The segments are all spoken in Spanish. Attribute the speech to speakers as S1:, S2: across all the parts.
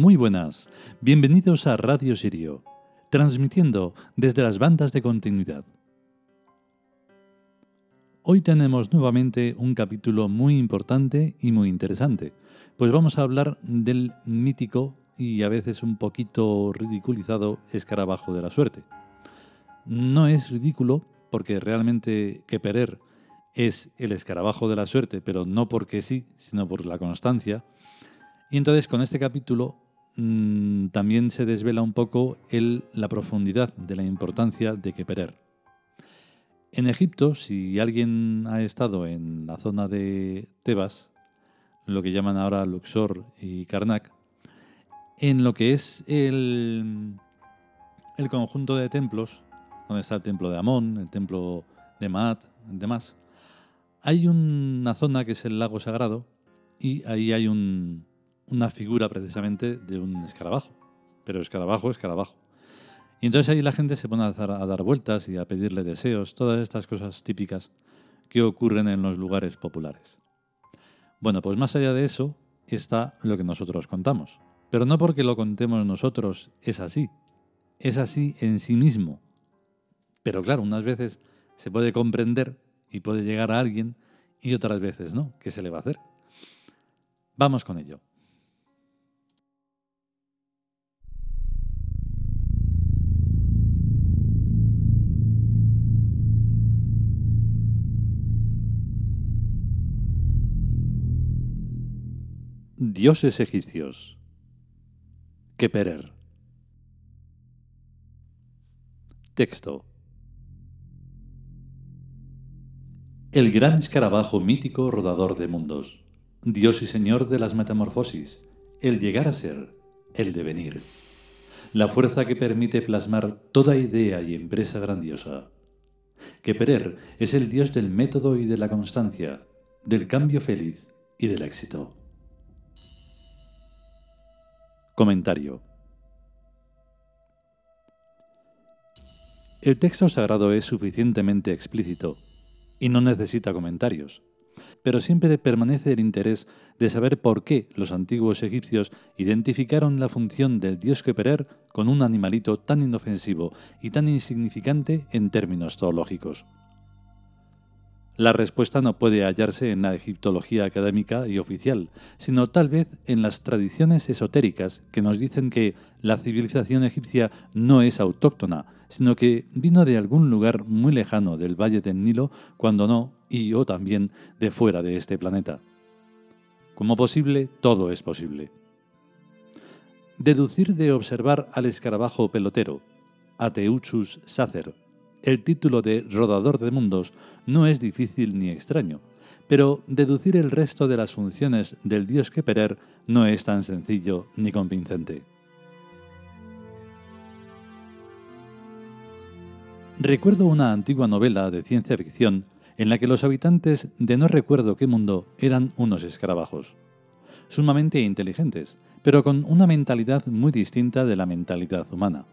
S1: Muy buenas, bienvenidos a Radio Sirio, transmitiendo desde las bandas de continuidad. Hoy tenemos nuevamente un capítulo muy importante y muy interesante, pues vamos a hablar del mítico y a veces un poquito ridiculizado escarabajo de la suerte. No es ridículo porque realmente Keperer es el escarabajo de la suerte, pero no porque sí, sino por la constancia, y entonces con este capítulo mmm, también se desvela un poco el, la profundidad de la importancia de Keperer. En Egipto, si alguien ha estado en la zona de Tebas, lo que llaman ahora Luxor y Karnak, en lo que es el, el conjunto de templos, donde está el templo de Amón, el templo de Maat, demás, hay una zona que es el lago sagrado y ahí hay un, una figura precisamente de un escarabajo. Pero escarabajo, escarabajo. Y entonces ahí la gente se pone a dar, a dar vueltas y a pedirle deseos, todas estas cosas típicas que ocurren en los lugares populares. Bueno, pues más allá de eso está lo que nosotros contamos. Pero no porque lo contemos nosotros es así. Es así en sí mismo. Pero claro, unas veces se puede comprender y puede llegar a alguien y otras veces no. ¿Qué se le va a hacer? Vamos con ello. Dioses egipcios. Keperer. Texto. El gran escarabajo mítico rodador de mundos, Dios y Señor de las metamorfosis, el llegar a ser, el devenir, la fuerza que permite plasmar toda idea y empresa grandiosa. Keperer es el Dios del método y de la constancia, del cambio feliz y del éxito. Comentario. El texto sagrado es suficientemente explícito y no necesita comentarios, pero siempre permanece el interés de saber por qué los antiguos egipcios identificaron la función del dios Keperer con un animalito tan inofensivo y tan insignificante en términos zoológicos. La respuesta no puede hallarse en la egiptología académica y oficial, sino tal vez en las tradiciones esotéricas que nos dicen que la civilización egipcia no es autóctona, sino que vino de algún lugar muy lejano del valle del Nilo, cuando no, y o también de fuera de este planeta. Como posible, todo es posible. Deducir de observar al escarabajo pelotero, Ateuchus sacer, el título de Rodador de Mundos no es difícil ni extraño, pero deducir el resto de las funciones del dios Keperer no es tan sencillo ni convincente. Recuerdo una antigua novela de ciencia ficción en la que los habitantes de no recuerdo qué mundo eran unos escarabajos, sumamente inteligentes, pero con una mentalidad muy distinta de la mentalidad humana.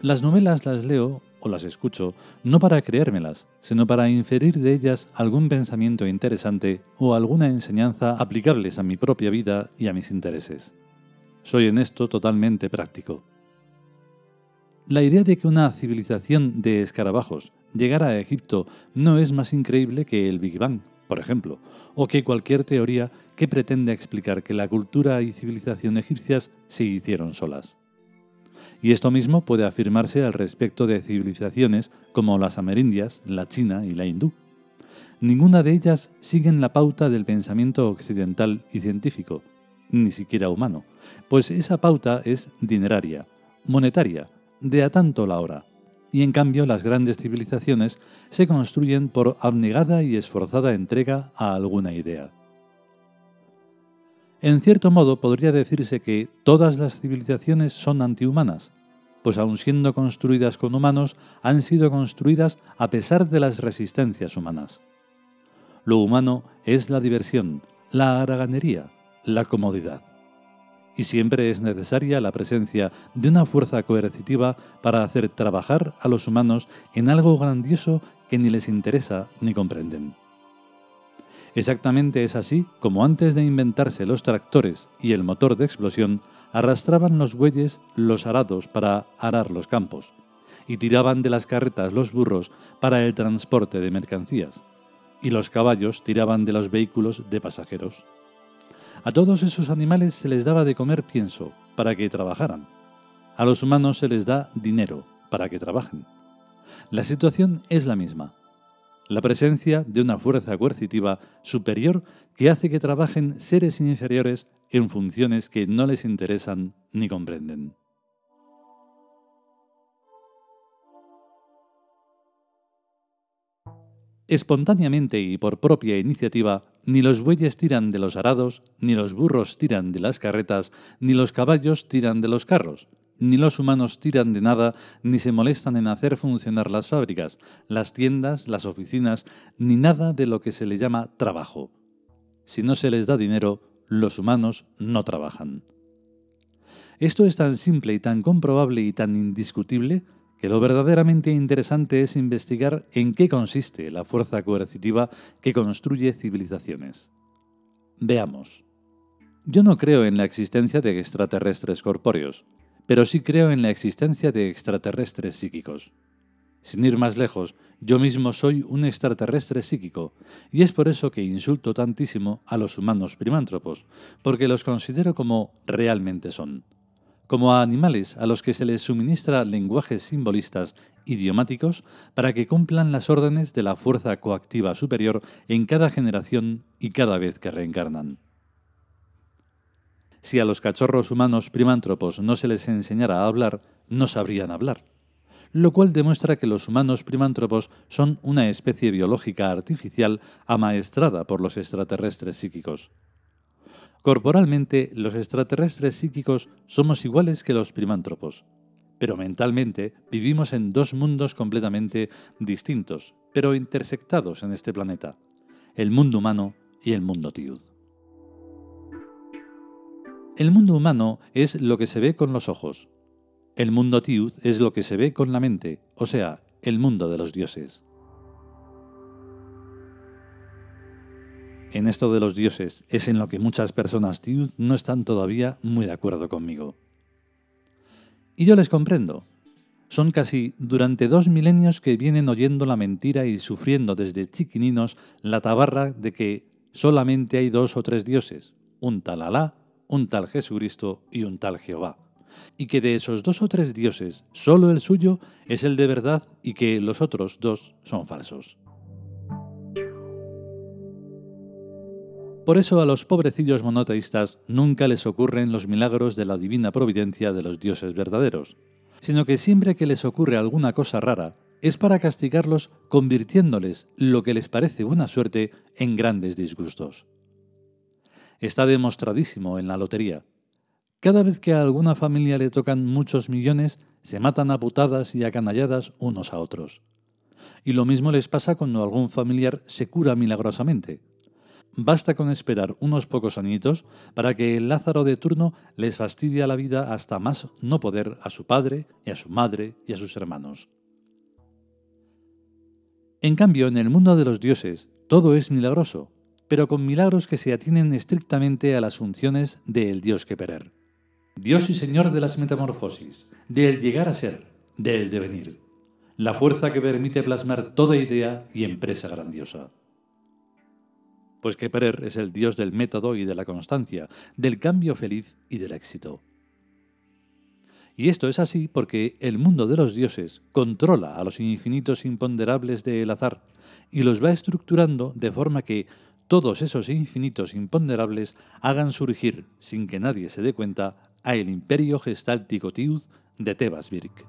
S1: Las novelas las leo o las escucho no para creérmelas, sino para inferir de ellas algún pensamiento interesante o alguna enseñanza aplicables a mi propia vida y a mis intereses. Soy en esto totalmente práctico. La idea de que una civilización de escarabajos llegara a Egipto no es más increíble que el Big Bang, por ejemplo, o que cualquier teoría que pretenda explicar que la cultura y civilización egipcias se hicieron solas. Y esto mismo puede afirmarse al respecto de civilizaciones como las amerindias, la china y la hindú. Ninguna de ellas siguen la pauta del pensamiento occidental y científico, ni siquiera humano, pues esa pauta es dineraria, monetaria, de a tanto la hora. Y en cambio las grandes civilizaciones se construyen por abnegada y esforzada entrega a alguna idea. En cierto modo podría decirse que todas las civilizaciones son antihumanas, pues aun siendo construidas con humanos, han sido construidas a pesar de las resistencias humanas. Lo humano es la diversión, la haraganería, la comodidad. Y siempre es necesaria la presencia de una fuerza coercitiva para hacer trabajar a los humanos en algo grandioso que ni les interesa ni comprenden. Exactamente es así como antes de inventarse los tractores y el motor de explosión, arrastraban los bueyes los arados para arar los campos, y tiraban de las carretas los burros para el transporte de mercancías, y los caballos tiraban de los vehículos de pasajeros. A todos esos animales se les daba de comer pienso para que trabajaran. A los humanos se les da dinero para que trabajen. La situación es la misma. La presencia de una fuerza coercitiva superior que hace que trabajen seres inferiores en funciones que no les interesan ni comprenden. Espontáneamente y por propia iniciativa, ni los bueyes tiran de los arados, ni los burros tiran de las carretas, ni los caballos tiran de los carros, ni los humanos tiran de nada, ni se molestan en hacer funcionar las fábricas, las tiendas, las oficinas, ni nada de lo que se le llama trabajo. Si no se les da dinero, los humanos no trabajan. Esto es tan simple y tan comprobable y tan indiscutible que lo verdaderamente interesante es investigar en qué consiste la fuerza coercitiva que construye civilizaciones. Veamos. Yo no creo en la existencia de extraterrestres corpóreos, pero sí creo en la existencia de extraterrestres psíquicos. Sin ir más lejos, yo mismo soy un extraterrestre psíquico, y es por eso que insulto tantísimo a los humanos primántropos, porque los considero como realmente son como a animales a los que se les suministra lenguajes simbolistas idiomáticos para que cumplan las órdenes de la fuerza coactiva superior en cada generación y cada vez que reencarnan. Si a los cachorros humanos primántropos no se les enseñara a hablar, no sabrían hablar, lo cual demuestra que los humanos primántropos son una especie biológica artificial amaestrada por los extraterrestres psíquicos. Corporalmente, los extraterrestres psíquicos somos iguales que los primántropos, pero mentalmente vivimos en dos mundos completamente distintos, pero intersectados en este planeta, el mundo humano y el mundo tiud. El mundo humano es lo que se ve con los ojos. El mundo tiud es lo que se ve con la mente, o sea, el mundo de los dioses. En esto de los dioses es en lo que muchas personas tiud no están todavía muy de acuerdo conmigo. Y yo les comprendo. Son casi durante dos milenios que vienen oyendo la mentira y sufriendo desde chiquininos la tabarra de que solamente hay dos o tres dioses, un tal Alá, un tal Jesucristo y un tal Jehová. Y que de esos dos o tres dioses, solo el suyo es el de verdad y que los otros dos son falsos. Por eso a los pobrecillos monoteístas nunca les ocurren los milagros de la divina providencia de los dioses verdaderos, sino que siempre que les ocurre alguna cosa rara, es para castigarlos convirtiéndoles lo que les parece buena suerte en grandes disgustos. Está demostradísimo en la lotería. Cada vez que a alguna familia le tocan muchos millones, se matan a putadas y a canalladas unos a otros. Y lo mismo les pasa cuando algún familiar se cura milagrosamente Basta con esperar unos pocos añitos para que el Lázaro de turno les fastidie la vida hasta más no poder a su padre y a su madre y a sus hermanos. En cambio, en el mundo de los dioses, todo es milagroso, pero con milagros que se atienen estrictamente a las funciones del Dios que perer. Dios y Señor de las metamorfosis, del llegar a ser, del devenir. La fuerza que permite plasmar toda idea y empresa grandiosa. Pues que Perer es el dios del método y de la constancia, del cambio feliz y del éxito. Y esto es así porque el mundo de los dioses controla a los infinitos imponderables del azar y los va estructurando de forma que todos esos infinitos imponderables hagan surgir, sin que nadie se dé cuenta, a el imperio gestáltico Tiud de Tebas Birk.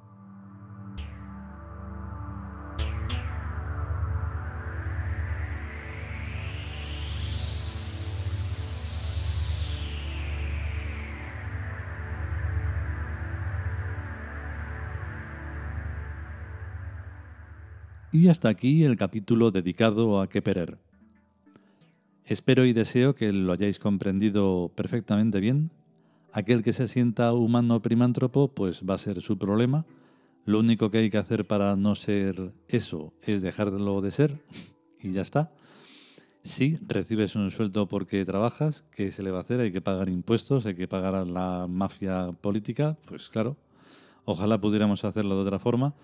S1: Y hasta aquí el capítulo dedicado a Keperer. Espero y deseo que lo hayáis comprendido perfectamente bien. Aquel que se sienta humano primántropo, pues va a ser su problema. Lo único que hay que hacer para no ser eso es dejarlo de ser y ya está. Sí, recibes un sueldo porque trabajas, ¿qué se le va a hacer? Hay que pagar impuestos, hay que pagar a la mafia política, pues claro, ojalá pudiéramos hacerlo de otra forma,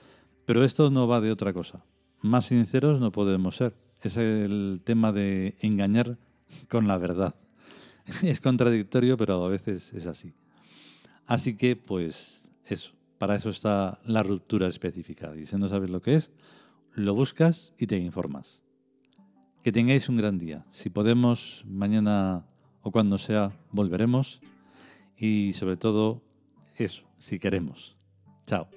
S1: pero esto no va de otra cosa. Más sinceros no podemos ser. Es el tema de engañar con la verdad. Es contradictorio, pero a veces es así. Así que, pues, eso. Para eso está la ruptura específica. Y si no sabes lo que es, lo buscas y te informas. Que tengáis un gran día. Si podemos, mañana o cuando sea, volveremos. Y sobre todo, eso, si queremos. Chao.